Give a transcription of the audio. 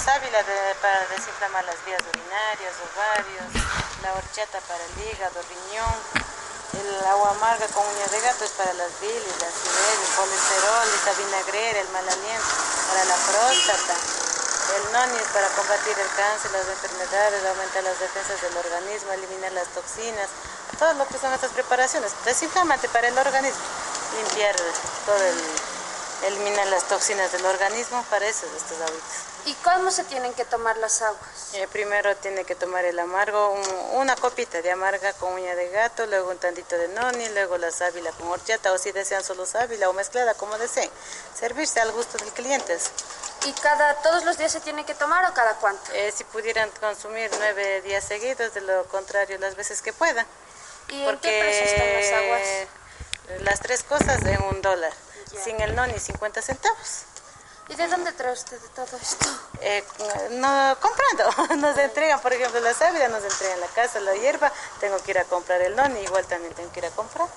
sábila para desinflamar las vías urinarias, ovarios, la horchata para el hígado, riñón, el agua amarga con uña de gato es para las bilis, la acidez, el colesterol, la vinagrera, el mal aliento, para la próstata. El noni es para combatir el cáncer, las enfermedades, aumentar las defensas del organismo, eliminar las toxinas, todo lo que son estas preparaciones. Desinflamante para el organismo, limpiar todo el eliminar las toxinas del organismo, para eso estos hábitos. ¿Y cómo se tienen que tomar las aguas? Eh, primero tiene que tomar el amargo, una copita de amarga con uña de gato, luego un tantito de noni, luego la sábila con horchata o si desean solo sábila o mezclada como deseen. Servirse al gusto del cliente. ¿Y cada, todos los días se tiene que tomar o cada cuánto? Eh, si pudieran consumir nueve días seguidos, de lo contrario las veces que puedan. ¿Y en qué precio están las aguas? Las tres cosas en un dólar sin el no ni 50 centavos. ¿Y de dónde trae usted todo esto? Eh, no, comprando. Nos entregan, por ejemplo, la sábila nos entregan la casa, la hierba. Tengo que ir a comprar el noni, igual también tengo que ir a comprar.